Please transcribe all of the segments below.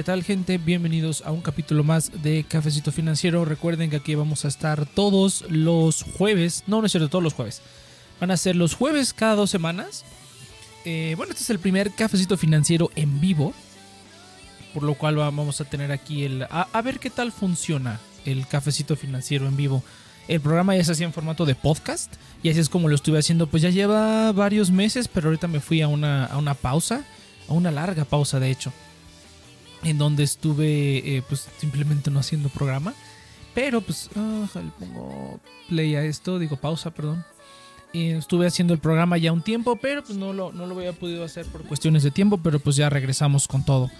¿Qué tal gente? Bienvenidos a un capítulo más de Cafecito Financiero. Recuerden que aquí vamos a estar todos los jueves. No, no es cierto, todos los jueves. Van a ser los jueves cada dos semanas. Eh, bueno, este es el primer Cafecito Financiero en vivo. Por lo cual vamos a tener aquí el... A, ver qué tal funciona el Cafecito Financiero en vivo. El programa ya se hacía en formato de podcast. Y así es como lo estuve haciendo. Pues ya lleva varios meses, pero ahorita me fui a una, a una pausa. A una larga pausa, de hecho en donde estuve eh, pues simplemente no haciendo programa. Pero pues ah, le pongo play a esto, digo pausa, perdón. Y estuve haciendo el programa ya un tiempo, pero pues no lo, no lo había podido hacer por cuestiones de tiempo, pero pues ya regresamos con todo.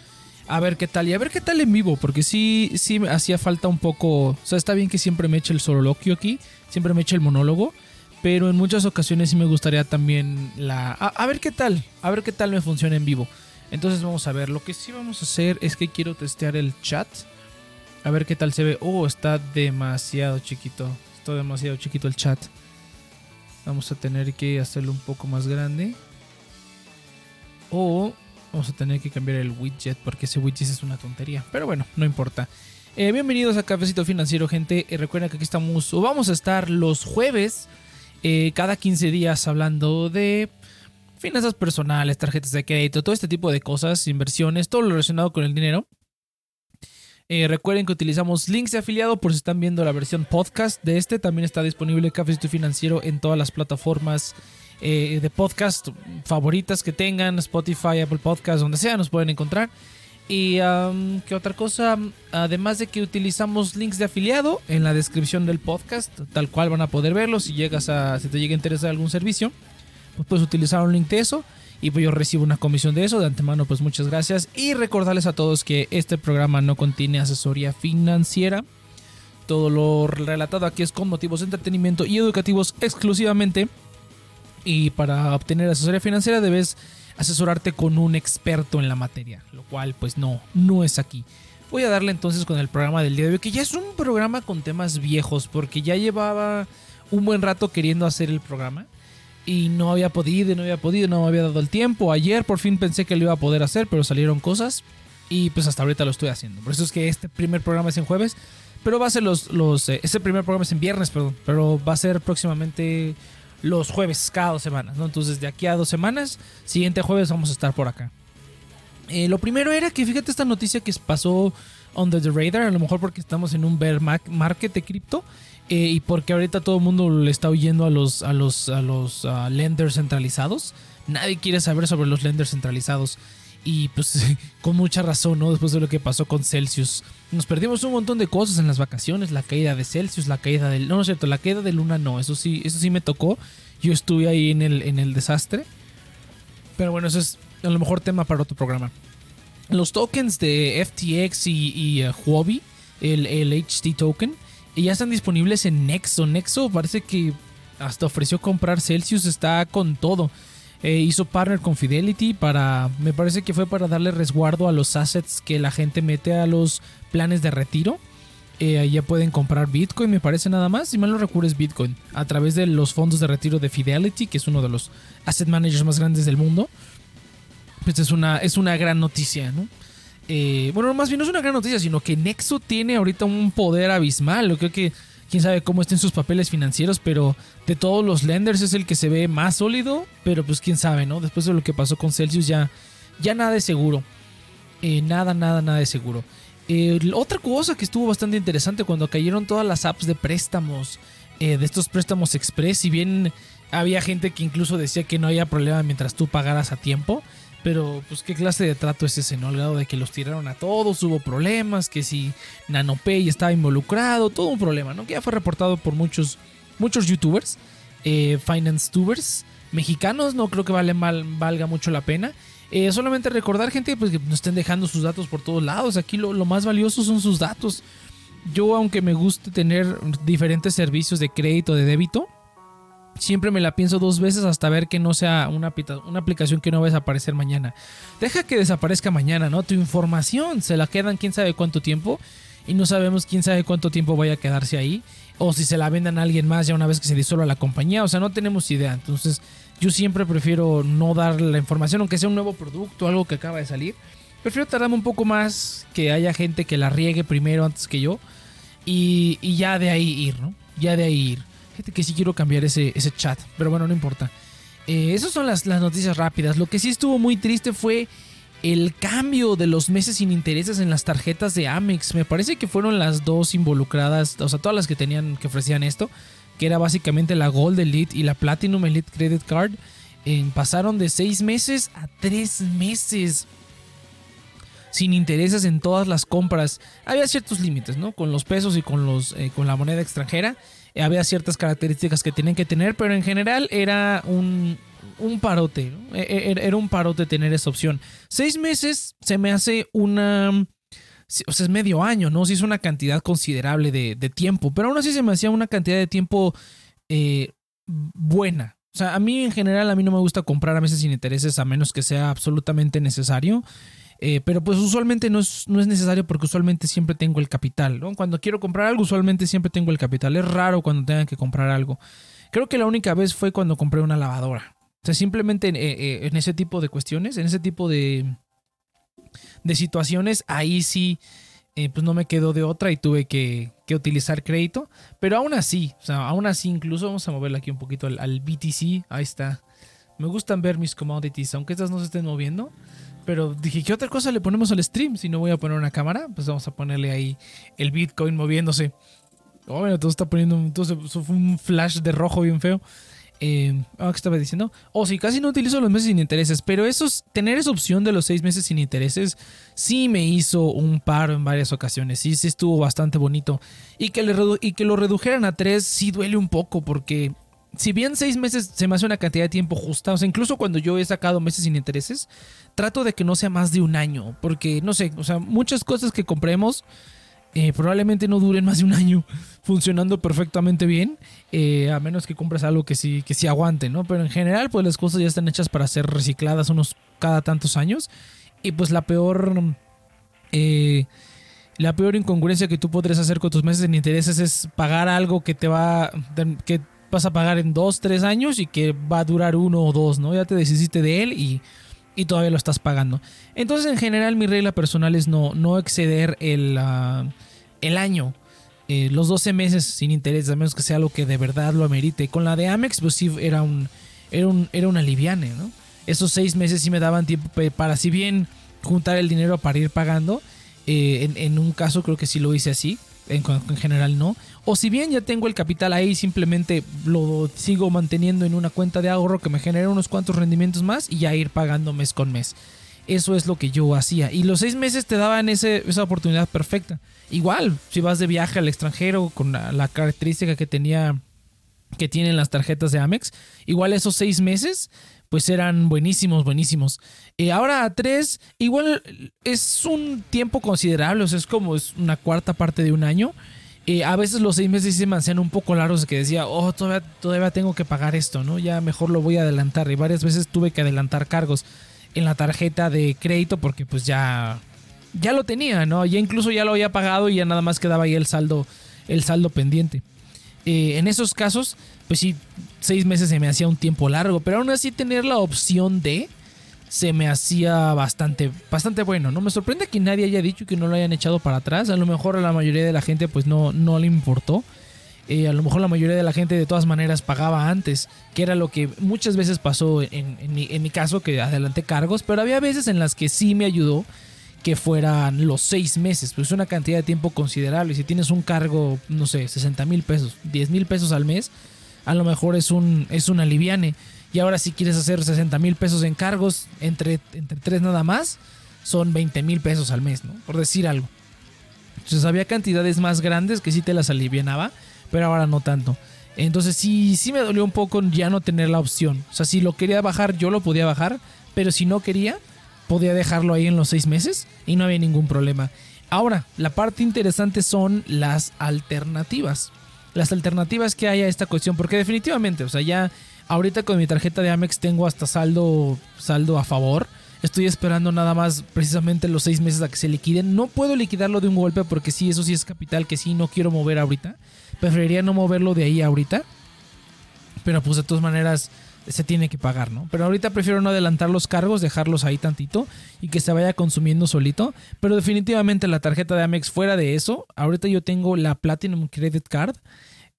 A ver qué tal, y a ver qué tal en vivo, porque sí, sí me hacía falta un poco, o sea, está bien que siempre me eche el sololoquio aquí, siempre me eche el monólogo, pero en muchas ocasiones sí me gustaría también la... a ver qué tal, a ver qué tal me funciona en vivo. Entonces vamos a ver, lo que sí vamos a hacer es que quiero testear el chat. A ver qué tal se ve. Oh, está demasiado chiquito. Está demasiado chiquito el chat. Vamos a tener que hacerlo un poco más grande. O vamos a tener que cambiar el widget porque ese widget es una tontería. Pero bueno, no importa. Eh, bienvenidos a Cafecito Financiero, gente. Eh, recuerden que aquí estamos, o vamos a estar los jueves, eh, cada 15 días hablando de finanzas personales, tarjetas de crédito, todo este tipo de cosas, inversiones, todo lo relacionado con el dinero. Eh, recuerden que utilizamos links de afiliado por si están viendo la versión podcast de este. También está disponible Cafecito Financiero en todas las plataformas eh, de podcast favoritas que tengan, Spotify, Apple Podcast, donde sea, nos pueden encontrar. Y qué otra cosa, además de que utilizamos links de afiliado en la descripción del podcast, tal cual van a poder verlo si llegas a, si te llega a interesar algún servicio pues puedes utilizar un link de eso y pues yo recibo una comisión de eso. De antemano, pues muchas gracias. Y recordarles a todos que este programa no contiene asesoría financiera. Todo lo relatado aquí es con motivos de entretenimiento y educativos exclusivamente. Y para obtener asesoría financiera debes asesorarte con un experto en la materia, lo cual pues no, no es aquí. Voy a darle entonces con el programa del día de hoy, que ya es un programa con temas viejos, porque ya llevaba un buen rato queriendo hacer el programa y no había podido, no había podido, no me había dado el tiempo. Ayer por fin pensé que lo iba a poder hacer, pero salieron cosas y pues hasta ahorita lo estoy haciendo. Por eso es que este primer programa es en jueves, pero va a ser los, los eh, este primer programa es en viernes, perdón, pero va a ser próximamente los jueves cada dos semanas, ¿no? Entonces de aquí a dos semanas, siguiente jueves vamos a estar por acá. Eh, lo primero era que fíjate esta noticia que pasó under the radar, a lo mejor porque estamos en un bear market de cripto. Eh, y porque ahorita todo el mundo le está huyendo a los, a los, a los lenders centralizados. Nadie quiere saber sobre los lenders centralizados. Y pues con mucha razón, ¿no? Después de lo que pasó con Celsius. Nos perdimos un montón de cosas en las vacaciones. La caída de Celsius, la caída del... No, no es cierto, la caída de Luna no. Eso sí, eso sí me tocó. Yo estuve ahí en el, en el desastre. Pero bueno, eso es a lo mejor tema para otro programa. Los tokens de FTX y, y uh, Huobi, el, el HT token, y ya están disponibles en Nexo. Nexo parece que hasta ofreció comprar Celsius, está con todo. Eh, hizo partner con Fidelity para, me parece que fue para darle resguardo a los assets que la gente mete a los planes de retiro. Eh, ya pueden comprar Bitcoin, me parece nada más. Si mal no recuerdo es Bitcoin. A través de los fondos de retiro de Fidelity, que es uno de los asset managers más grandes del mundo. Pues es una, es una gran noticia, ¿no? Eh, bueno, más bien no es una gran noticia, sino que Nexo tiene ahorita un poder abismal. Creo que quién sabe cómo estén sus papeles financieros, pero de todos los lenders es el que se ve más sólido, pero pues quién sabe, ¿no? Después de lo que pasó con Celsius ya, ya nada de seguro. Eh, nada, nada, nada de seguro. Eh, otra cosa que estuvo bastante interesante cuando cayeron todas las apps de préstamos, de estos préstamos express, si bien había gente que incluso decía que no había problema mientras tú pagaras a tiempo, pero, pues, ¿qué clase de trato es ese, no? Al grado de que los tiraron a todos, hubo problemas, que si NanoPay estaba involucrado, todo un problema, ¿no? Que ya fue reportado por muchos, muchos youtubers, eh, finance tubers, mexicanos, no creo que vale mal, valga mucho la pena. Eh, solamente recordar, gente, pues que no estén dejando sus datos por todos lados. Aquí lo, lo más valioso son sus datos. Yo, aunque me guste tener diferentes servicios de crédito, de débito, siempre me la pienso dos veces hasta ver que no sea una, aplicación que no va a desaparecer mañana. Deja que desaparezca mañana, ¿no? Tu información se la quedan quién sabe cuánto tiempo y no sabemos quién sabe cuánto tiempo vaya a quedarse ahí o si se la vendan a alguien más ya una vez que se disuelva la compañía, o sea, no tenemos idea. Entonces, yo siempre prefiero no dar la información aunque sea un nuevo producto, algo que acaba de salir. prefiero tardarme un poco más, que haya gente que la riegue primero antes que yo. Y, ya de ahí ir, ¿no? Ya de ahí ir. Que sí quiero cambiar ese, ese chat, pero bueno, no importa. Eh, esas son las, las noticias rápidas. Lo que sí estuvo muy triste fue el cambio de los meses sin intereses en las tarjetas de Amex. Me parece que fueron las dos involucradas, o sea, todas las que tenían, que ofrecían esto, que era básicamente la Gold Elite y la Platinum Elite Credit Card. pasaron de seis meses a tres meses sin intereses en todas las compras. Había ciertos límites, ¿no? Con los pesos y con, los, eh, con la moneda extranjera. Eh, había ciertas características que tenían que tener, pero en general era un, un parote. E, e, era un parote tener esa opción. Seis meses se me hace una... O sea, es medio año, ¿no? Sí es una cantidad considerable de, tiempo, pero aún así se me hacía una cantidad de tiempo eh, buena. O sea, a mí en general, a mí no me gusta comprar a meses sin intereses a menos que sea absolutamente necesario. Eh, pero pues usualmente no es, no es necesario porque usualmente siempre tengo el capital. Cuando quiero comprar algo, usualmente siempre tengo el capital. Es raro cuando tenga que comprar algo. Creo que la única vez fue cuando compré una lavadora. O sea, simplemente eh, eh, en, ese tipo de cuestiones, en ese tipo de, de situaciones, ahí sí, eh, pues no me quedó de otra y tuve que, utilizar crédito. Pero aún así, o sea, aún así, incluso vamos a moverle aquí un poquito al, BTC. Ahí está. Me gustan ver mis commodities, aunque estas no se estén moviendo. Pero dije, ¿qué otra cosa le ponemos al stream? Si no voy a poner una cámara, pues vamos a ponerle ahí el Bitcoin moviéndose. Oh, bueno, todo está poniendo. Entonces, fue un flash de rojo bien feo. Eh, ah, ¿Qué estaba diciendo? O oh, sí, casi no utilizo los meses sin intereses, pero esos, tener esa opción de los seis meses sin intereses sí me hizo un paro en varias ocasiones. Sí, sí estuvo bastante bonito. Y que, le y que lo redujeran a tres sí duele un poco porque si bien seis meses se me hace una cantidad de tiempo justa, o sea, incluso cuando yo he sacado meses sin intereses, trato de que no sea más de un año, porque no sé, o sea, muchas cosas que compremos eh, probablemente no duren más de un año funcionando perfectamente bien, eh, a menos que compres algo que sí, que sí aguante, ¿no? Pero en general, pues las cosas ya están hechas para ser recicladas unos cada tantos años. Y pues la peor... Eh, la peor incongruencia que tú podrías hacer con tus meses en intereses es pagar algo que te va... que vas a pagar en dos, tres años y que va a durar uno o dos, ¿no? Ya te deshiciste de él y y todavía lo estás pagando. Entonces, en general, mi regla personal es no, no exceder el, ah, el año. Eh, los 12 meses sin interés, a menos que sea algo que de verdad lo amerite. Con la de Amex, pues sí, era un, era un, era una liviane, ¿no? Esos seis meses sí me daban tiempo para, si bien juntar el dinero para ir pagando. Eh, en, un caso creo que sí lo hice así, en general no. O si bien ya tengo el capital ahí, simplemente lo sigo manteniendo en una cuenta de ahorro que me genere unos cuantos rendimientos más y ya ir pagando mes con mes. Eso es lo que yo hacía. Y los seis meses te daban esa oportunidad perfecta. Igual, si vas de viaje al extranjero con la, característica que tenía que tienen las tarjetas de Amex, igual esos seis meses pues eran buenísimos, buenísimos. Y ahora a tres, igual es un tiempo considerable, o sea, es como es una cuarta parte de un año a veces los seis meses se me hacían un poco largos que decía, oh, todavía, todavía tengo que pagar esto, ¿no? Ya mejor lo voy a adelantar. Y varias veces tuve que adelantar cargos en la tarjeta de crédito porque pues ya, ya lo tenía, ¿no? Ya incluso ya lo había pagado y ya nada más quedaba ahí el saldo, el saldo pendiente. Eh, en esos casos, pues sí, seis meses se me hacía un tiempo largo, pero aún así tener la opción de se me hacía bastante, bastante bueno. No me sorprende que nadie haya dicho que no lo hayan echado para atrás. A lo mejor a la mayoría de la gente pues no, no le importó. Eh, a lo mejor la mayoría de la gente de todas maneras pagaba antes, que era lo que muchas veces pasó en, mi, caso, que adelanté cargos, pero había veces en las que sí me ayudó que fueran los seis meses, pues una cantidad de tiempo considerable. Si tienes un cargo, no sé, 60 mil pesos, 10 mil pesos al mes, a lo mejor es un, es un aliviane. Y ahora si quieres hacer 60 mil pesos en cargos entre, entre tres nada más, son 20 mil pesos al mes, ¿no? Por decir algo. Entonces había cantidades más grandes que sí te las alivianaba, pero ahora no tanto. Entonces sí, sí me dolió un poco ya no tener la opción. O sea, si lo quería bajar, yo lo podía bajar, pero si no quería, podía dejarlo ahí en los seis meses y no había ningún problema. Ahora, la parte interesante son las alternativas. Las alternativas que hay a esta cuestión, porque definitivamente, o sea, ya Ahorita con mi tarjeta de Amex tengo hasta saldo, saldo a favor. Estoy esperando nada más precisamente los seis meses a que se liquiden. No puedo liquidarlo de un golpe porque sí, eso sí es capital que sí no quiero mover ahorita. Preferiría no moverlo de ahí ahorita. Pero pues de todas maneras se tiene que pagar, ¿no? Pero ahorita prefiero no adelantar los cargos, dejarlos ahí tantito y que se vaya consumiendo solito. Pero definitivamente la tarjeta de Amex fuera de eso, ahorita yo tengo la Platinum Credit Card.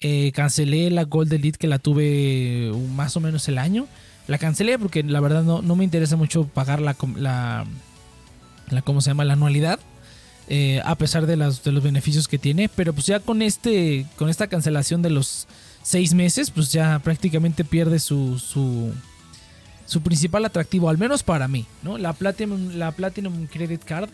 Eh, cancelé la Gold Elite que la tuve más o menos el año. La cancelé porque la verdad no, no me interesa mucho pagar la, la, ¿cómo se llama? La anualidad. Eh, a pesar de, las, de los beneficios que tiene. Pero pues ya con este. Con esta cancelación de los seis meses. Pues ya prácticamente pierde su. su, su principal atractivo. Al menos para mí. ¿no? La la Platinum Credit Card.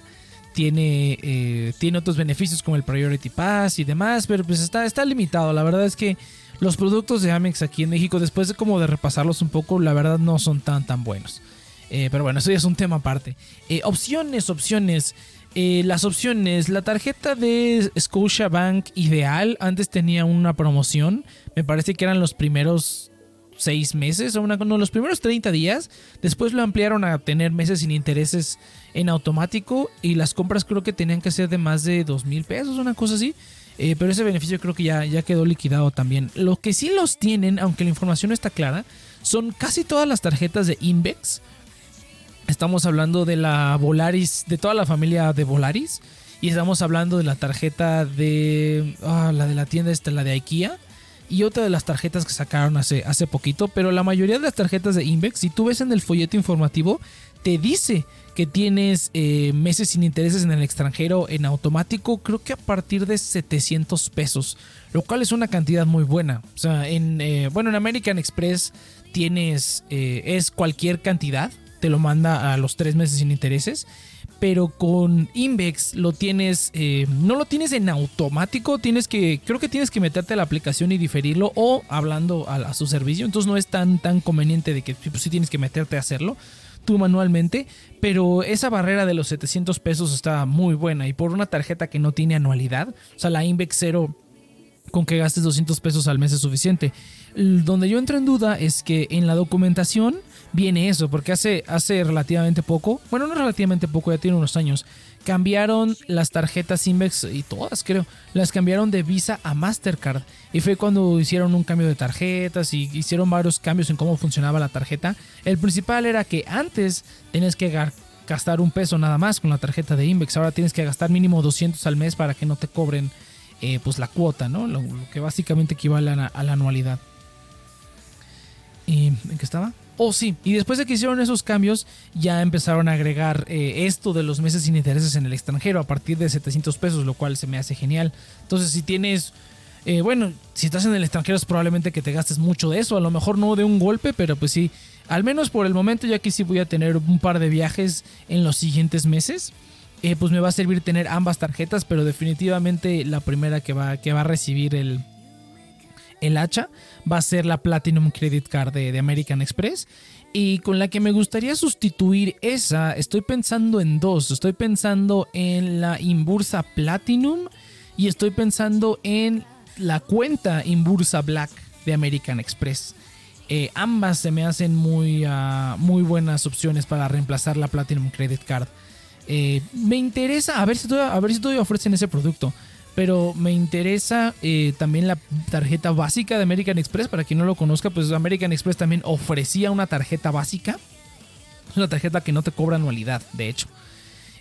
Tiene, eh, tiene otros beneficios como el Priority Pass y demás, pero pues está, está limitado. La verdad es que los productos de Amex aquí en México, después de como de repasarlos un poco, la verdad no son tan tan buenos. Eh, pero bueno, eso ya es un tema aparte. opciones, opciones. Eh, las opciones, la tarjeta de Scotiabank Ideal antes tenía una promoción, me parece que eran los primeros 6 meses o una, no, los primeros 30 días, después lo ampliaron a tener meses sin intereses en automático y las compras creo que tenían que ser de más de 2 mil pesos, una cosa así. Eh, pero ese beneficio creo que ya, ya quedó liquidado también. Lo que sí los tienen, aunque la información no está clara, son casi todas las tarjetas de Invex Estamos hablando de la Volaris, de toda la familia de Volaris. Y estamos hablando de la tarjeta de. Ah, la de la tienda esta, la de IKEA. Y otra de las tarjetas que sacaron hace, hace poquito. Pero la mayoría de las tarjetas de Invex, si tú ves en el folleto informativo, te dice que tienes eh, meses sin intereses en el extranjero en automático, creo que a partir de 700 pesos, lo cual es una cantidad muy buena. O sea, en, eh, bueno, en American Express tienes, eh, es cualquier cantidad, te lo manda a los tres meses sin intereses. Pero con Invex lo tienes, eh, no lo tienes en automático, tienes que, creo que tienes que meterte a la aplicación y diferirlo o hablando a, su servicio. Entonces no es tan, tan conveniente de que pues, sí tienes que meterte a hacerlo tú manualmente, pero esa barrera de los 700 pesos está muy buena y por una tarjeta que no tiene anualidad, o sea, la Invex 0 con que gastes 200 pesos al mes es suficiente. Donde yo entro en duda es que en la documentación viene eso, porque hace, hace relativamente poco, bueno, no relativamente poco, ya tiene unos años, cambiaron las tarjetas Invex y todas creo, las cambiaron de Visa a Mastercard. Y fue cuando hicieron un cambio de tarjetas y hicieron varios cambios en cómo funcionaba la tarjeta. El principal era que antes tenías que gastar un peso nada más con la tarjeta de Invex, ahora tienes que gastar mínimo 200 al mes para que no te cobren eh, pues la cuota, ¿no? Lo, que básicamente equivale a a la anualidad. ¿Y en qué estaba? Oh, sí. Y después de que hicieron esos cambios, ya empezaron a agregar eh, esto de los meses sin intereses en el extranjero a partir de 700 pesos, lo cual se me hace genial. Entonces, si tienes. Eh, bueno, si estás en el extranjero es probablemente que te gastes mucho de eso. A lo mejor no de un golpe, pero pues sí. Al menos por el momento, ya que sí voy a tener un par de viajes en los siguientes meses. Eh, pues me va a servir tener ambas tarjetas, pero definitivamente la primera que va, que va a recibir el, el hacha va a ser la Platinum Credit Card de, American Express. Y con la que me gustaría sustituir esa, estoy pensando en dos. Estoy pensando en la Inbursa Platinum y estoy pensando en la cuenta Inbursa Black de American Express. Eh, ambas se me hacen muy, ah, muy buenas opciones para reemplazar la Platinum Credit Card. Eh, me interesa a ver si a ver si todavía ofrecen ese producto pero me interesa eh, también la tarjeta básica de American Express. Para quien no lo conozca, pues American Express también ofrecía una tarjeta básica. Es una tarjeta que no te cobra anualidad, de hecho.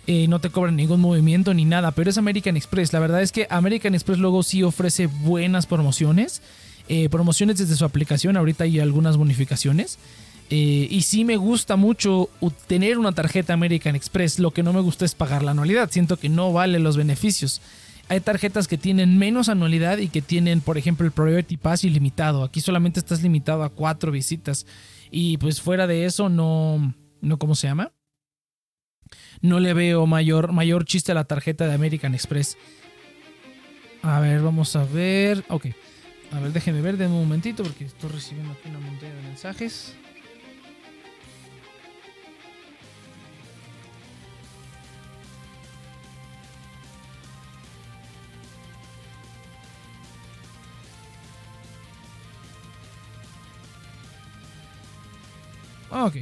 Eh, no te cobra ningún movimiento ni nada, pero es American Express. La verdad es que American Express luego sí ofrece buenas promociones. Eh, promociones desde su aplicación, ahorita hay algunas bonificaciones. y sí me gusta mucho tener una tarjeta American Express. Lo que no me gusta es pagar la anualidad. Siento que no vale los beneficios. Hay tarjetas que tienen menos anualidad y que tienen, por ejemplo, el Priority Pass ilimitado. Aquí solamente estás limitado a cuatro visitas. Y pues fuera de eso, no. no ¿Cómo se llama? No le veo mayor, mayor chiste a la tarjeta de American Express. A ver, vamos a ver. Ok. A ver, déjenme ver de un momentito porque estoy recibiendo aquí una montaña de mensajes. Ok.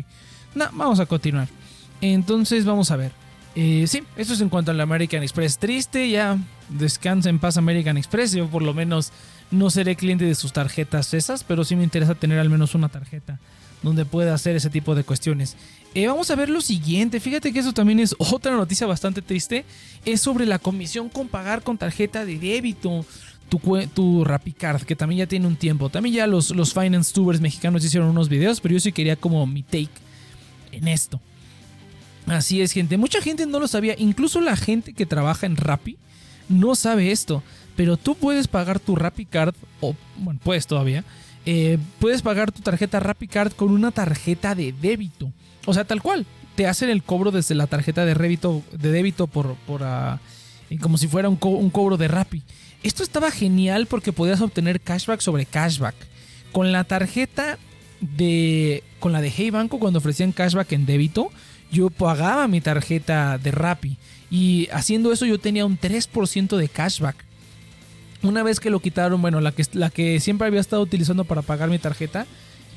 No, vamos a continuar. Entonces vamos a ver. Eh, sí, eso es en cuanto al American Express. Triste, ya descansa en paz American Express. Yo por lo menos no seré cliente de sus tarjetas esas, pero sí me interesa tener al menos una tarjeta donde puede hacer ese tipo de cuestiones. Eh, vamos a ver lo siguiente. Fíjate que eso también es otra noticia bastante triste. Es sobre la comisión con pagar con tarjeta de débito. Tu, tu RappiCard, que también ya tiene un tiempo. También ya los, los finance tubers mexicanos hicieron unos videos, pero yo sí quería como mi take en esto. Así es, gente. Mucha gente no lo sabía. Incluso la gente que trabaja en Rappi no sabe esto. Pero tú puedes pagar tu RappiCard, o bueno, puedes todavía. Eh, puedes pagar tu tarjeta RappiCard con una tarjeta de débito. O sea, tal cual. Te hacen el cobro desde la tarjeta de débito, de débito por, por ah, como si fuera un, cobro de Rappi. Esto estaba genial porque podías obtener cashback sobre cashback. Con la tarjeta de. Con la de Hey Banco, cuando ofrecían cashback en débito, yo pagaba mi tarjeta de Rappi. Y haciendo eso yo tenía un 3% de cashback. Una vez que lo quitaron, bueno, la que, la que siempre había estado utilizando para pagar mi tarjeta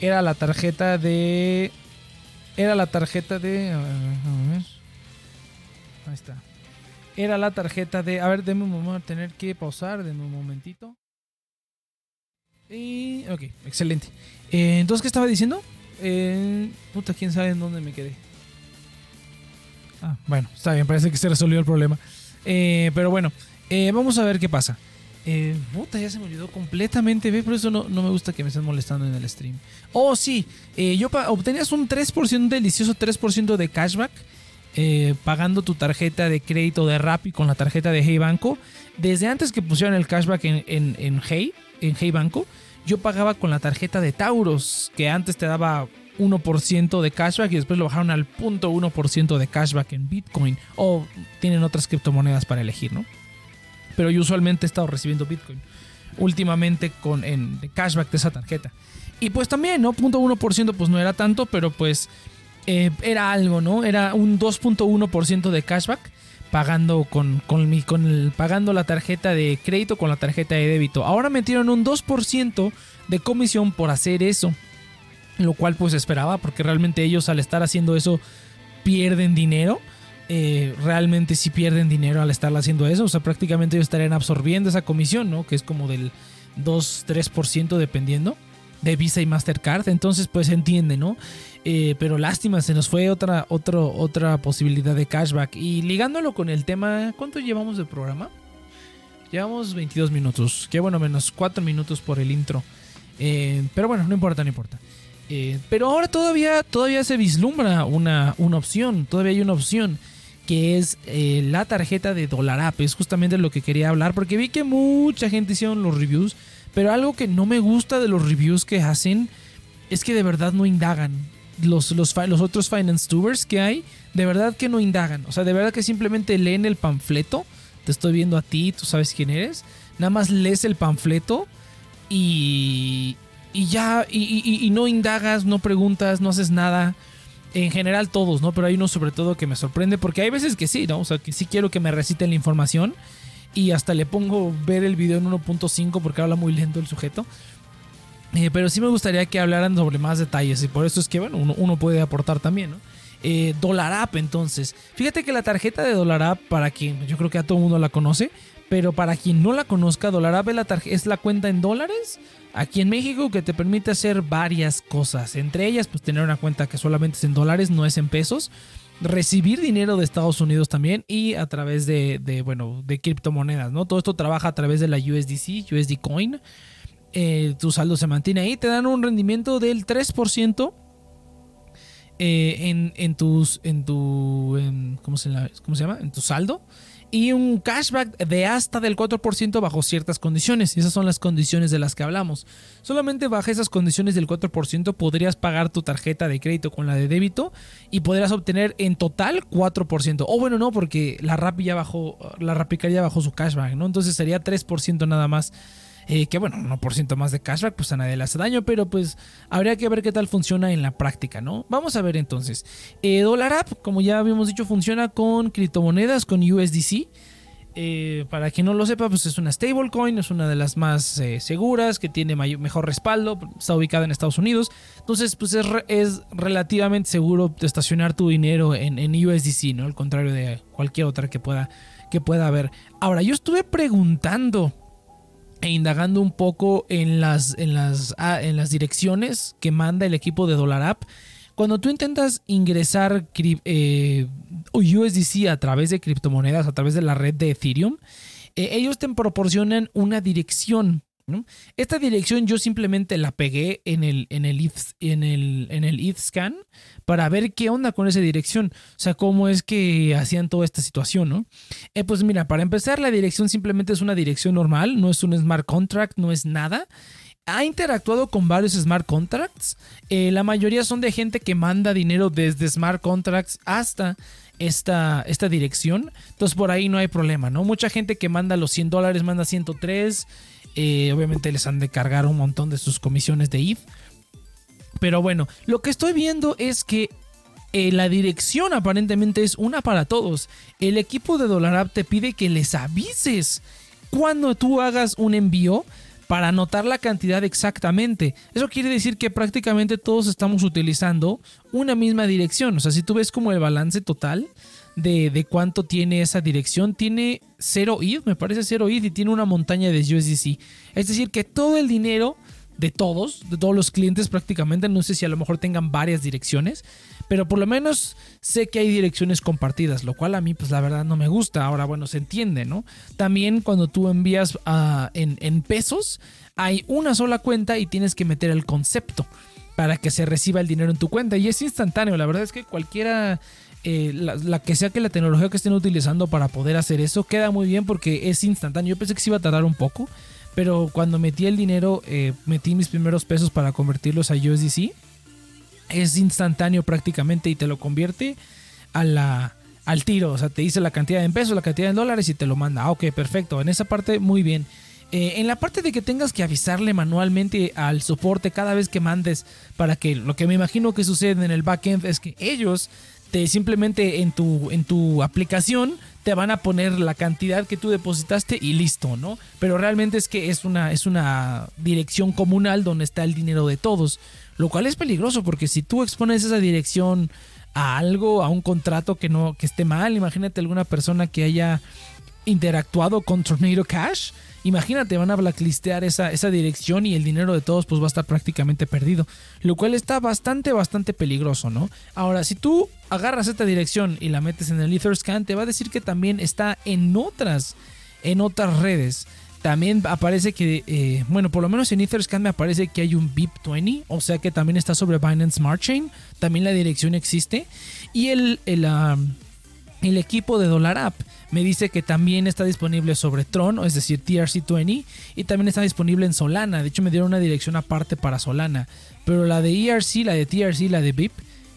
era la tarjeta de era la tarjeta de. A ver, Ahí está. Era la tarjeta de. A ver, déme un momento. Tener que pausar. Denme un momentito. Y. Ok, excelente. Eh, entonces, ¿qué estaba diciendo? Eh, puta, quién sabe en dónde me quedé. Ah, bueno, está bien, parece que se resolvió el problema. Eh, pero bueno, vamos a ver qué pasa. Eh, puta, ya se me olvidó completamente. Ve, por eso no, me gusta que me estén molestando en el stream. Oh, sí. Eh, yo obtenías un 3%, un delicioso 3% de cashback. Eh, pagando tu tarjeta de crédito de Rappi con la tarjeta de Hey Banco. Desde antes que pusieran el cashback en, Hey, en Hey Banco, yo pagaba con la tarjeta de Tauros, que antes te daba 1% de cashback y después lo bajaron al 0.1% de cashback en Bitcoin. O tienen otras criptomonedas para elegir, ¿no? pero yo usualmente he estado recibiendo Bitcoin últimamente con en cashback de esa tarjeta. Y pues también, ¿no? 0.1% pues no era tanto, pero pues eh, era algo, ¿no? Era un 2.1% de cashback pagando con, pagando la tarjeta de crédito con la tarjeta de débito. Ahora metieron un 2% de comisión por hacer eso. Lo cual pues esperaba porque realmente ellos al estar haciendo eso pierden dinero. Eh, realmente si pierden dinero al estar haciendo eso. O sea, prácticamente ellos estarían absorbiendo esa comisión, ¿no? Que es como del 2-3% dependiendo de Visa y Mastercard. Entonces, pues entiende, ¿no? Eh, pero lástima, se nos fue otra, otra posibilidad de cashback. Y ligándolo con el tema, ¿cuánto llevamos de programa? Llevamos 22 minutos. Que bueno, menos 4 minutos por el intro. Eh, pero bueno, no importa, no importa. pero ahora todavía, todavía se vislumbra una, una opción. Todavía hay una opción que es eh, la tarjeta de App. Es justamente lo que quería hablar porque vi que mucha gente hicieron los reviews, pero algo que no me gusta de los reviews que hacen es que de verdad no indagan. Los, los, otros finance tubers que hay, de verdad que no indagan. O sea, de verdad que simplemente leen el panfleto. Te estoy viendo a ti, tú sabes quién eres. Nada más lees el panfleto y, y ya, y, y no indagas, no preguntas, no haces nada en general todos, ¿no? Pero hay uno sobre todo que me sorprende porque hay veces que sí, ¿no? O sea, que sí quiero que me reciten la información y hasta le pongo ver el video en 1.5 porque habla muy lento el sujeto. Eh, pero sí me gustaría que hablaran sobre más detalles y por eso es que, bueno, uno, puede aportar también, ¿no? Eh, App, entonces. Fíjate que la tarjeta de App, para quien yo creo que a todo el mundo la conoce, pero para quien no la conozca, Dollarap es la, es la cuenta en dólares aquí en México que te permite hacer varias cosas. Entre ellas, pues tener una cuenta que solamente es en dólares, no es en pesos. Recibir dinero de Estados Unidos también y a través de, bueno, de criptomonedas, ¿no? Todo esto trabaja a través de la USDC, USD Coin. Eh, tu saldo se mantiene ahí, te dan un rendimiento del 3%. Eh, en, tus en tu ¿cómo, se ¿cómo se llama? en tu saldo y un cashback de hasta del 4% bajo ciertas condiciones. Y esas son las condiciones de las que hablamos. Solamente bajo esas condiciones del 4% podrías pagar tu tarjeta de crédito con la de débito y podrías obtener en total 4%. O bueno, no, porque la Rappi ya bajó, la Rappicar ya bajó su cashback, ¿no? Entonces sería 3% nada más. Eh, que bueno, 1% más de cashback, pues a nadie le hace daño, pero pues habría que ver qué tal funciona en la práctica, ¿no? Vamos a ver entonces. Eh, Dollar App, como ya habíamos dicho, funciona con criptomonedas, con USDC. Eh, para quien no lo sepa, pues es una stablecoin, es una de las más eh, seguras, que tiene mejor respaldo, está ubicada en Estados Unidos. Entonces, pues es, relativamente seguro estacionar tu dinero en, en, USDC, ¿no? Al contrario de cualquier otra que pueda, que pueda haber. Ahora, yo estuve preguntando e indagando un poco en las, en las, ah, en las direcciones que manda el equipo de DollarApp, cuando tú intentas ingresar eh, USDC a través de criptomonedas, a través de la red de Ethereum, eh, ellos te proporcionan una dirección. Esta dirección yo simplemente la pegué en el, en el, en el, en el ETH scan para ver qué onda con esa dirección. O sea, cómo es que hacían toda esta situación, ¿no? Eh, pues mira, para empezar, la dirección simplemente es una dirección normal, no es un smart contract, no es nada ha interactuado con varios smart contracts. Eh, la mayoría son de gente que manda dinero desde smart contracts hasta esta, esta dirección. Entonces por ahí no hay problema, ¿no? Mucha gente que manda los 100 dólares manda 103. Eh, obviamente les han de cargar un montón de sus comisiones de ETH. Pero bueno, lo que estoy viendo es que eh, la dirección aparentemente es una para todos. El equipo de DollarApp te pide que les avises cuando tú hagas un envío para anotar la cantidad exactamente. Eso quiere decir que prácticamente todos estamos utilizando una misma dirección. O sea, si tú ves como el balance total de, cuánto tiene esa dirección, tiene 0 ETH, me parece 0 ETH y tiene una montaña de USDC. Es decir, que todo el dinero de todos, de todos los clientes prácticamente, no sé si a lo mejor tengan varias direcciones, pero por lo menos sé que hay direcciones compartidas, lo cual a mí pues la verdad no me gusta. Ahora bueno, se entiende, ¿no? También cuando tú envías ah, en, pesos, hay una sola cuenta y tienes que meter el concepto para que se reciba el dinero en tu cuenta y es instantáneo. La verdad es que cualquiera... Eh, la, que sea que la tecnología que estén utilizando para poder hacer eso queda muy bien porque es instantáneo. Yo pensé que se iba a tardar un poco, pero cuando metí el dinero, eh, metí mis primeros pesos para convertirlos a USDC es instantáneo prácticamente y te lo convierte a la, al tiro. O sea, te dice la cantidad en pesos, la cantidad en dólares y te lo manda. Ah, ok, perfecto. En esa parte, muy bien. Eh, en la parte de que tengas que avisarle manualmente al soporte cada vez que mandes para que lo que me imagino que sucede en el backend es que ellos te simplemente en tu, en tu aplicación te van a poner la cantidad que tú depositaste y listo, ¿no? Pero realmente es que es una, es una dirección comunal donde está el dinero de todos. Lo cual es peligroso porque si tú expones esa dirección a algo, a un contrato que no que esté mal, imagínate alguna persona que haya interactuado con Tornado Cash, imagínate, van a blacklistear esa, esa dirección y el dinero de todos pues va a estar prácticamente perdido, lo cual está bastante, bastante peligroso, ¿no? Ahora, si tú agarras esta dirección y la metes en el Etherscan, te va a decir que también está en otras, en otras redes. También aparece que, eh, bueno, por lo menos en Etherscan me aparece que hay un BIP20, o sea que también está sobre Binance Smart Chain, también la dirección existe. Y el, el, el equipo de DollarApp me dice que también está disponible sobre Tron, es decir, TRC20, y también está disponible en Solana. De hecho, me dieron una dirección aparte para Solana. Pero la de ERC, la de TRC, la de BIP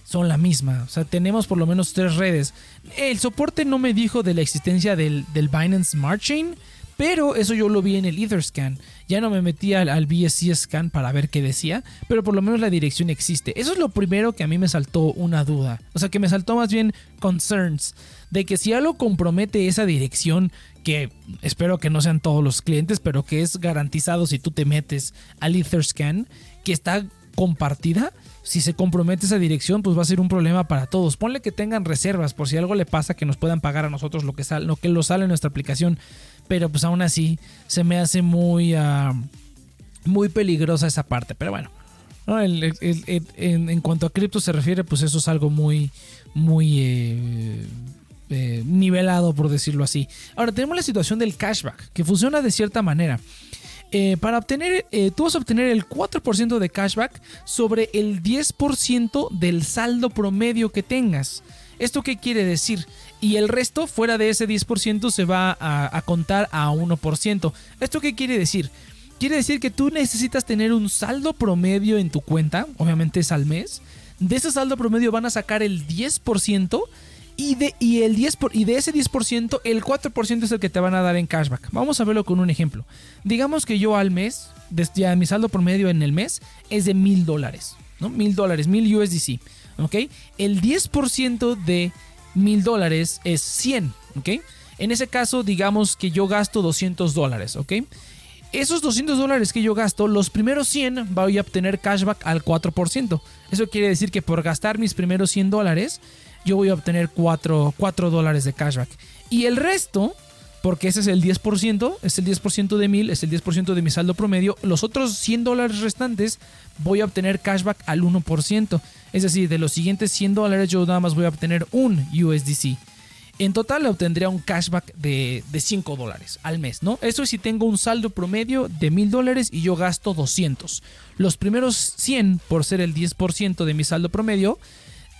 son la misma. O sea, tenemos por lo menos tres redes. El soporte no me dijo de la existencia del, del Binance Smart Chain pero eso yo lo vi en el Etherscan. Ya no me metí al, BSC scan para ver qué decía, pero por lo menos la dirección existe. Eso es lo primero que a mí me saltó una duda. O sea, que me saltó más bien concerns. De que si algo compromete esa dirección, que espero que no sean todos los clientes, pero que es garantizado si tú te metes al Etherscan, que está compartida, si se compromete esa dirección, pues va a ser un problema para todos. Ponle que tengan reservas por si algo le pasa que nos puedan pagar a nosotros lo que sale, lo que lo sale en nuestra aplicación pero pues aún así se me hace muy, ah, muy peligrosa esa parte. Pero bueno, en, cuanto a cripto se refiere, pues eso es algo muy, muy eh, eh, nivelado, por decirlo así. Ahora tenemos la situación del cashback, que funciona de cierta manera. Eh, para obtener, tú vas a obtener el 4% de cashback sobre el 10% del saldo promedio que tengas. ¿Esto qué quiere decir? Y el resto fuera de ese 10% se va a, contar a 1%. ¿Esto qué quiere decir? Quiere decir que tú necesitas tener un saldo promedio en tu cuenta, obviamente es al mes. De ese saldo promedio van a sacar el 10% y de, y el 10 y de ese 10% el 4% es el que te van a dar en cashback. Vamos a verlo con un ejemplo. Digamos que yo al mes, ya mi saldo promedio en el mes es de mil dólares, ¿no? Mil dólares, mil USDC, ¿ok? El 10% de mil dólares es 100, ¿ok? En ese caso, digamos que yo gasto 200 dólares, ¿ok? Esos 200 dólares que yo gasto, los primeros 100 voy a obtener cashback al 4%. Eso quiere decir que por gastar mis primeros 100 dólares, yo voy a obtener 4, 4 dólares de cashback. Y el resto porque ese es el 10%, es el 10% de 1000, es el 10% de mi saldo promedio. Los otros 100 dólares restantes voy a obtener cashback al 1%. Es decir, de los siguientes 100 dólares yo nada más voy a obtener un USDC. En total obtendría un cashback de, de 5 dólares al mes, ¿no? Eso es si tengo un saldo promedio de 1000 dólares y yo gasto 200. Los primeros 100, por ser el 10% de mi saldo promedio,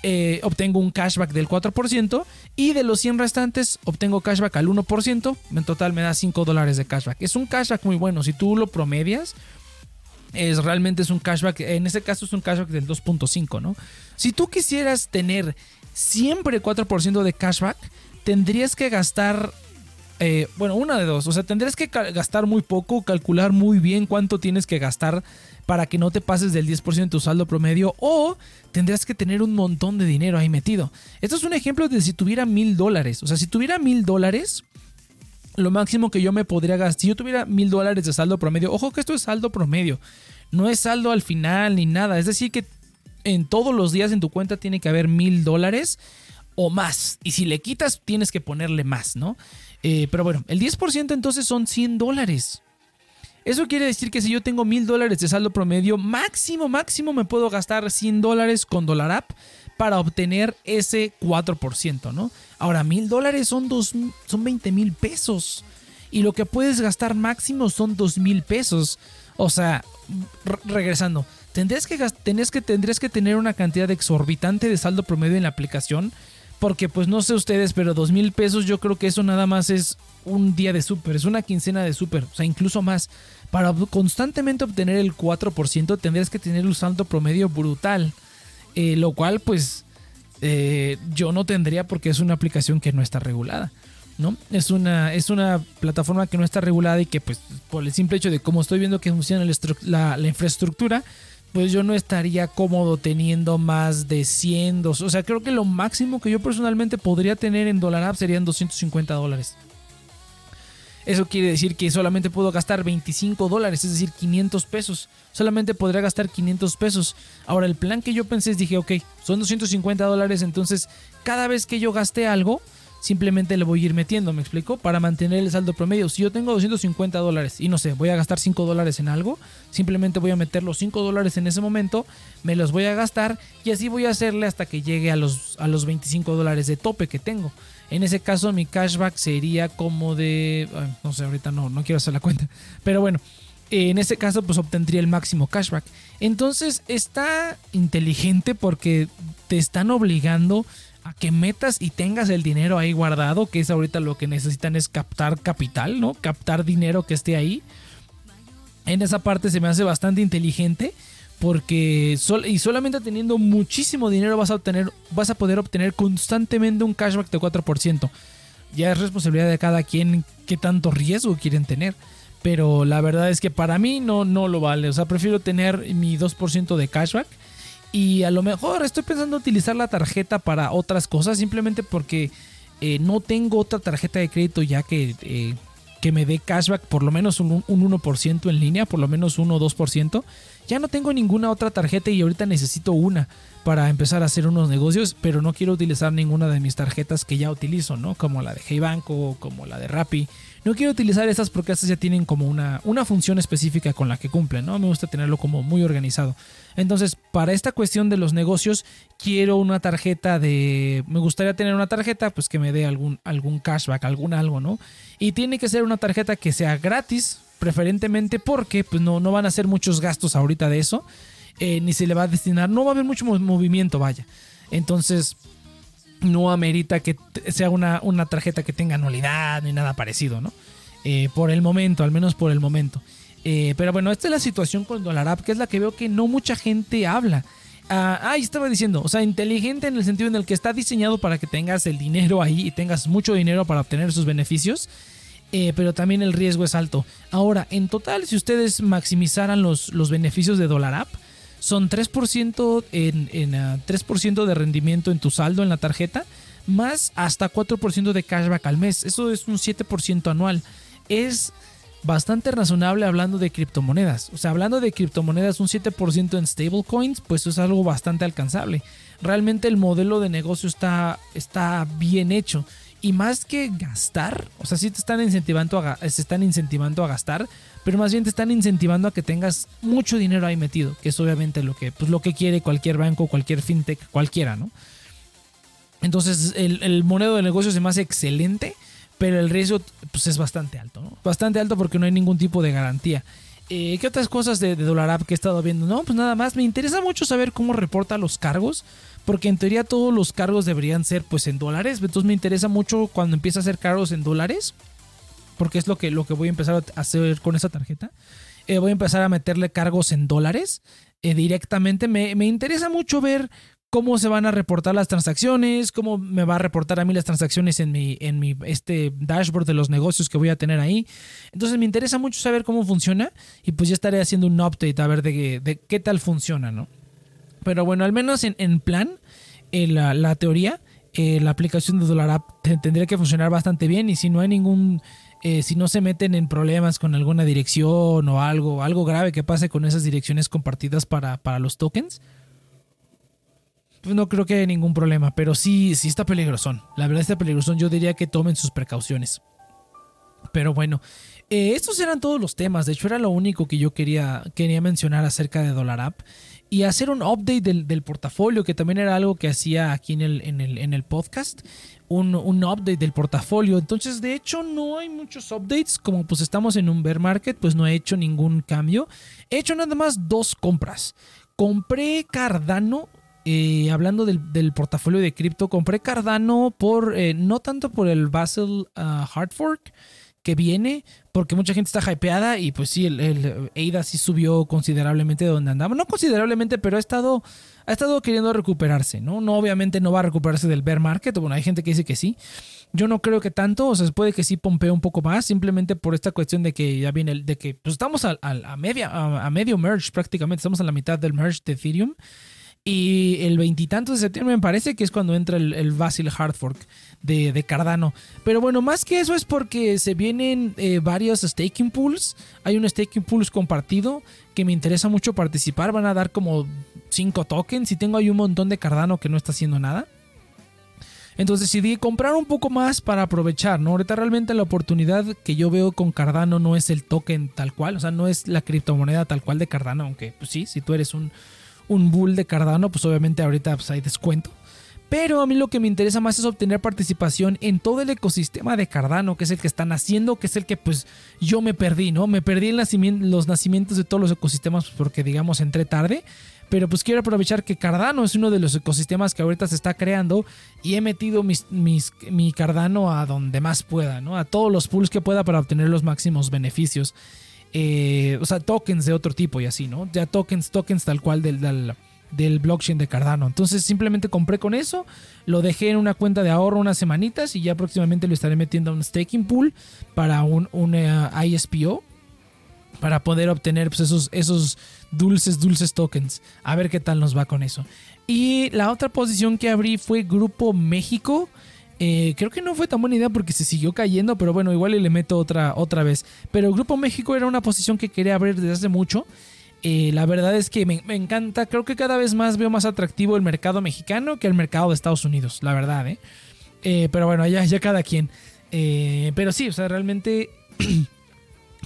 eh, obtengo un cashback del 4% y de los 100 restantes obtengo cashback al 1%. En total me da 5 dólares de cashback. Es un cashback muy bueno. Si tú lo promedias, es realmente es un cashback. En este caso es un cashback del 2.5, ¿no? Si tú quisieras tener siempre 4% de cashback, tendrías que gastar eh, bueno, una de dos. O sea, tendrías que gastar muy poco, calcular muy bien cuánto tienes que gastar para que no te pases del 10% de tu saldo promedio. O tendrías que tener un montón de dinero ahí metido. Esto es un ejemplo de si tuviera mil dólares. O sea, si tuviera mil dólares, lo máximo que yo me podría gastar, si yo tuviera mil dólares de saldo promedio, ojo que esto es saldo promedio. No es saldo al final ni nada. Es decir, que en todos los días en tu cuenta tiene que haber mil dólares o más. Y si le quitas, tienes que ponerle más, ¿no? Eh, pero bueno, el 10% entonces son 100 dólares. Eso quiere decir que si yo tengo 1000 dólares de saldo promedio, máximo, máximo me puedo gastar 100 dólares con Dollar App para obtener ese 4%, ¿no? Ahora, 1000 dólares son, son 20 mil pesos. Y lo que puedes gastar máximo son 2 mil pesos. O sea, regresando, tendrías que, que, tendrías que tener una cantidad exorbitante de saldo promedio en la aplicación porque pues no sé ustedes, pero dos mil pesos yo creo que eso nada más es un día de súper, es una quincena de súper, o sea, incluso más. Para constantemente obtener el 4% tendrías que tener un saldo promedio brutal, eh, lo cual pues eh, yo no tendría porque es una aplicación que no está regulada. ¿no? Es una, es una plataforma que no está regulada y que pues por el simple hecho de cómo estoy viendo que funciona la, la infraestructura, pues yo no estaría cómodo teniendo más de 100, o sea, creo que lo máximo que yo personalmente podría tener en Dollar App serían 250 dólares. Eso quiere decir que solamente puedo gastar 25 dólares, es decir, 500 pesos. Solamente podría gastar 500 pesos. Ahora, el plan que yo pensé es, dije, ok, son 250 dólares, entonces cada vez que yo gaste algo, simplemente le voy a ir metiendo, ¿me explico? Para mantener el saldo promedio. Si yo tengo 250 dólares y no sé, voy a gastar 5 dólares en algo, simplemente voy a meter los 5 dólares en ese momento, me los voy a gastar y así voy a hacerle hasta que llegue a los, a los 25 dólares de tope que tengo. En ese caso mi cashback sería como de... No sé, ahorita no, no quiero hacer la cuenta. Pero bueno, en ese caso pues obtendría el máximo cashback. Entonces está inteligente porque te están obligando que metas y tengas el dinero ahí guardado, que es ahorita lo que necesitan es captar capital, ¿no? Captar dinero que esté ahí. En esa parte se me hace bastante inteligente porque y solamente teniendo muchísimo dinero vas a obtener vas a poder obtener constantemente un cashback de 4%. Ya es responsabilidad de cada quien qué tanto riesgo quieren tener. Pero la verdad es que para mí no, no lo vale. O sea, prefiero tener mi 2% de cashback y a lo mejor estoy pensando utilizar la tarjeta para otras cosas, simplemente porque eh, no tengo otra tarjeta de crédito ya que, eh, que me dé cashback por lo menos un, un 1% en línea, por lo menos 1 o 2%. Ya no tengo ninguna otra tarjeta y ahorita necesito una para empezar a hacer unos negocios, pero no quiero utilizar ninguna de mis tarjetas que ya utilizo, ¿no? Como la de Hey Banco, como la de Rappi. No quiero utilizar esas porque estas ya tienen como una, una función específica con la que cumplen, ¿no? Me gusta tenerlo como muy organizado. Entonces, para esta cuestión de los negocios, quiero una tarjeta de... Me gustaría tener una tarjeta pues que me dé algún, algún cashback, algún algo, ¿no? Y tiene que ser una tarjeta que sea gratis, preferentemente porque pues no, no van a ser muchos gastos ahorita de eso. Eh, ni se le va a destinar, no va a haber mucho movimiento, vaya. Entonces, no amerita que sea una, una tarjeta que tenga anualidad ni nada parecido, ¿no? Eh, por el momento, al menos por el momento. Eh, pero bueno, esta es la situación con App, que es la que veo que no mucha gente habla. Ah, ah, estaba diciendo, o sea, inteligente en el sentido en el que está diseñado para que tengas el dinero ahí y tengas mucho dinero para obtener sus beneficios. Eh, pero también el riesgo es alto. Ahora, en total, si ustedes maximizaran los, los beneficios de App son 3% en, en 3% ah, de rendimiento en tu saldo en la tarjeta, más hasta 4% de cashback al mes. Eso es un 7% anual. Es bastante razonable hablando de criptomonedas. O sea, hablando de criptomonedas, un 7% en stablecoins, pues es algo bastante alcanzable. Realmente el modelo de negocio está, está bien hecho. y más que gastar, o sea, sí te están incentivando se están incentivando a gastar, pero más bien te están incentivando a que tengas mucho dinero ahí metido, que es obviamente lo que, pues, lo que quiere cualquier banco, cualquier fintech, cualquiera, ¿no? Entonces el, el de negocio se me hace excelente, pero el riesgo pues, es bastante alto, ¿no? Bastante alto porque no hay ningún tipo de garantía. Eh, ¿Qué otras cosas de, de DollarApp que he estado viendo? No, pues nada más. Me interesa mucho saber cómo reporta los cargos. Porque en teoría todos los cargos deberían ser pues en dólares. Entonces me interesa mucho cuando empieza a hacer cargos en dólares. Porque es lo que, lo que voy a empezar a hacer con esa tarjeta. Eh, voy a empezar a meterle cargos en dólares eh, directamente. Me, me interesa mucho ver cómo se van a reportar las transacciones, cómo me va a reportar a mí las transacciones en mi, en mi este dashboard de los negocios que voy a tener ahí. Entonces me interesa mucho saber cómo funciona y pues ya estaré haciendo un update a ver de, de qué tal funciona, ¿no? Pero bueno, al menos en, plan, en la, teoría, eh, la aplicación de DollarApp tendría que funcionar bastante bien y si no hay ningún... Eh, si no se meten en problemas con alguna dirección o algo, algo grave que pase con esas direcciones compartidas para, para los tokens, pues no creo que haya ningún problema, pero sí, sí está peligrosón. La verdad está peligrosón. Yo diría que tomen sus precauciones. Pero bueno, eh, estos eran todos los temas. De hecho, era lo único que yo quería, quería mencionar acerca de DollarApp. Y hacer un update del, portafolio, que también era algo que hacía aquí en el, en el, en el podcast. Un, un, update del portafolio. Entonces, de hecho, no hay muchos updates. Como pues estamos en un bear market, pues no he hecho ningún cambio. He hecho nada más dos compras. Compré Cardano eh, hablando del, portafolio de cripto, compré Cardano por, eh, no tanto por el Basel uh, Hard Fork que viene, porque mucha gente está hypeada y pues sí, el, el ADA sí subió considerablemente de donde andaba. No considerablemente, pero ha estado, ha estado queriendo recuperarse, ¿no? No, obviamente no va a recuperarse del bear market, bueno, hay gente que dice que sí. Yo no creo que tanto, o sea, puede que sí pompee un poco más, simplemente por esta cuestión de que ya viene, el, de que pues estamos a, media, a medio merge prácticamente, estamos a la mitad del merge de Ethereum. Y el veintitantos de septiembre me parece que es cuando entra el, el Basil Hardfork de, de, Cardano. Pero bueno, más que eso es porque se vienen eh, varios staking pools. Hay un staking pools compartido que me interesa mucho participar. Van a dar como 5 tokens y tengo ahí un montón de Cardano que no está haciendo nada. Entonces decidí comprar un poco más para aprovechar, ¿no? Ahorita realmente la oportunidad que yo veo con Cardano no es el token tal cual, o sea, no es la criptomoneda tal cual de Cardano, aunque pues sí, si tú eres un un bull de Cardano, pues obviamente ahorita pues, hay descuento. Pero a mí lo que me interesa más es obtener participación en todo el ecosistema de Cardano, que es el que están haciendo, que es el que pues yo me perdí, ¿no? Me perdí los nacimientos de todos los ecosistemas pues, porque digamos entré tarde. Pero pues quiero aprovechar que Cardano es uno de los ecosistemas que ahorita se está creando y he metido mi Cardano a donde más pueda, ¿no? A todos los pools que pueda para obtener los máximos beneficios. Eh, o sea, tokens de otro tipo y así, ¿no? Ya tokens, tokens tal cual del, del, blockchain de Cardano. Entonces simplemente compré con eso, lo dejé en una cuenta de ahorro unas semanitas y ya próximamente lo estaré metiendo a un staking pool para un, un eh, ISPO para poder obtener pues, esos, esos dulces, dulces tokens. A ver qué tal nos va con eso. Y la otra posición que abrí fue Grupo México. Eh, creo que no fue tan buena idea porque se siguió cayendo, pero bueno, igual le meto otra, otra vez. Pero Grupo México era una posición que quería abrir desde hace mucho. Eh, la verdad es que me, encanta, creo que cada vez más veo más atractivo el mercado mexicano que el mercado de Estados Unidos, la verdad, ¿eh? eh pero bueno, ya, ya cada quien. pero sí, o sea, realmente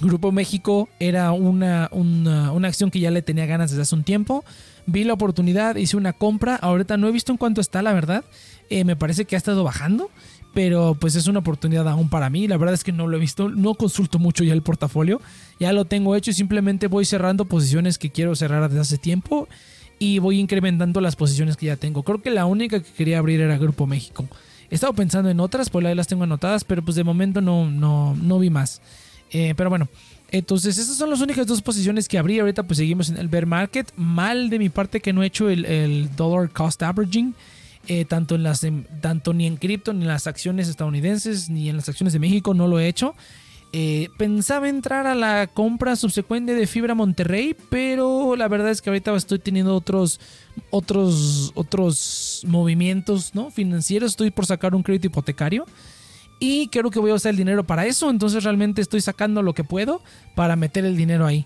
Grupo México era una, una, una acción que ya le tenía ganas desde hace un tiempo. Vi la oportunidad, hice una compra. Ahorita no he visto en cuánto está, la verdad. Eh, me parece que ha estado bajando, pero pues es una oportunidad aún para mí. La verdad es que no lo he visto, no consulto mucho ya el portafolio, ya lo tengo hecho y simplemente voy cerrando posiciones que quiero cerrar desde hace tiempo y voy incrementando las posiciones que ya tengo. Creo que la única que quería abrir era Grupo México. He estado pensando en otras, por ahí las tengo anotadas, pero pues de momento no, no, no vi más. Eh, pero bueno, entonces esas son las únicas dos posiciones que abrí. Ahorita pues seguimos en el bear market. Mal de mi parte que no he hecho el, el dollar cost averaging. Eh, tanto, en las, tanto ni en cripto, ni en las acciones estadounidenses, ni en las acciones de México, no lo he hecho. Eh, pensaba entrar a la compra subsecuente de Fibra Monterrey, pero la verdad es que ahorita estoy teniendo otros, otros, otros movimientos ¿no? financieros. Estoy por sacar un crédito hipotecario y creo que voy a usar el dinero para eso. Entonces realmente estoy sacando lo que puedo para meter el dinero ahí.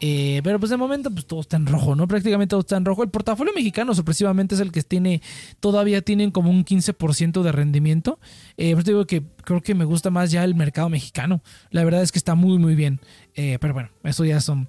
Eh, pero pues de momento pues todo está en rojo, ¿no? Prácticamente todo está en rojo. El portafolio mexicano sorpresivamente es el que tiene, todavía tienen como un 15% de rendimiento. Eh, pues digo que creo que me gusta más ya el mercado mexicano. La verdad es que está muy muy bien. Eh, pero bueno, eso ya son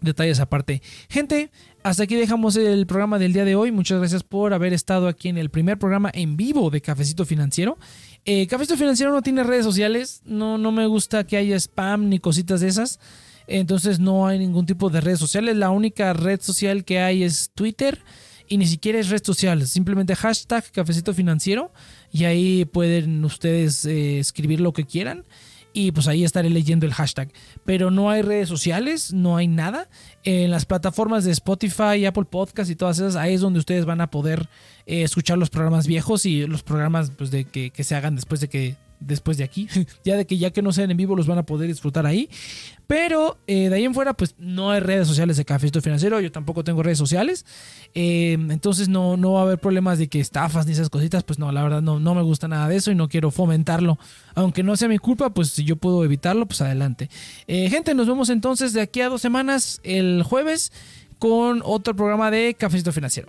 detalles aparte. Gente, hasta aquí dejamos el programa del día de hoy. Muchas gracias por haber estado aquí en el primer programa en vivo de Cafecito Financiero. Eh, Cafecito Financiero no tiene redes sociales. No, no me gusta que haya spam ni cositas de esas. Entonces no hay ningún tipo de redes sociales. La única red social que hay es Twitter. Y ni siquiera es red social. Simplemente hashtag Cafecito Financiero. Y ahí pueden ustedes eh, escribir lo que quieran y pues ahí estaré leyendo el hashtag. Pero no hay redes sociales, no hay nada. En las plataformas de Spotify, Apple Podcast y todas esas, ahí es donde ustedes van a poder eh, escuchar los programas viejos y los programas pues, de que, que se hagan después de que después de aquí. ya de que ya que no sean en vivo los van a poder disfrutar ahí. Pero eh, de ahí en fuera, pues no hay redes sociales de Cafecito Financiero. Yo tampoco tengo redes sociales. Eh, entonces no, no va a haber problemas de que estafas ni esas cositas. Pues no, la verdad no, no me gusta nada de eso y no quiero fomentarlo. Aunque no sea mi culpa, pues si yo puedo evitarlo, pues adelante. Eh, gente, nos vemos entonces de aquí a dos semanas, el jueves, con otro programa de Cafecito Financiero.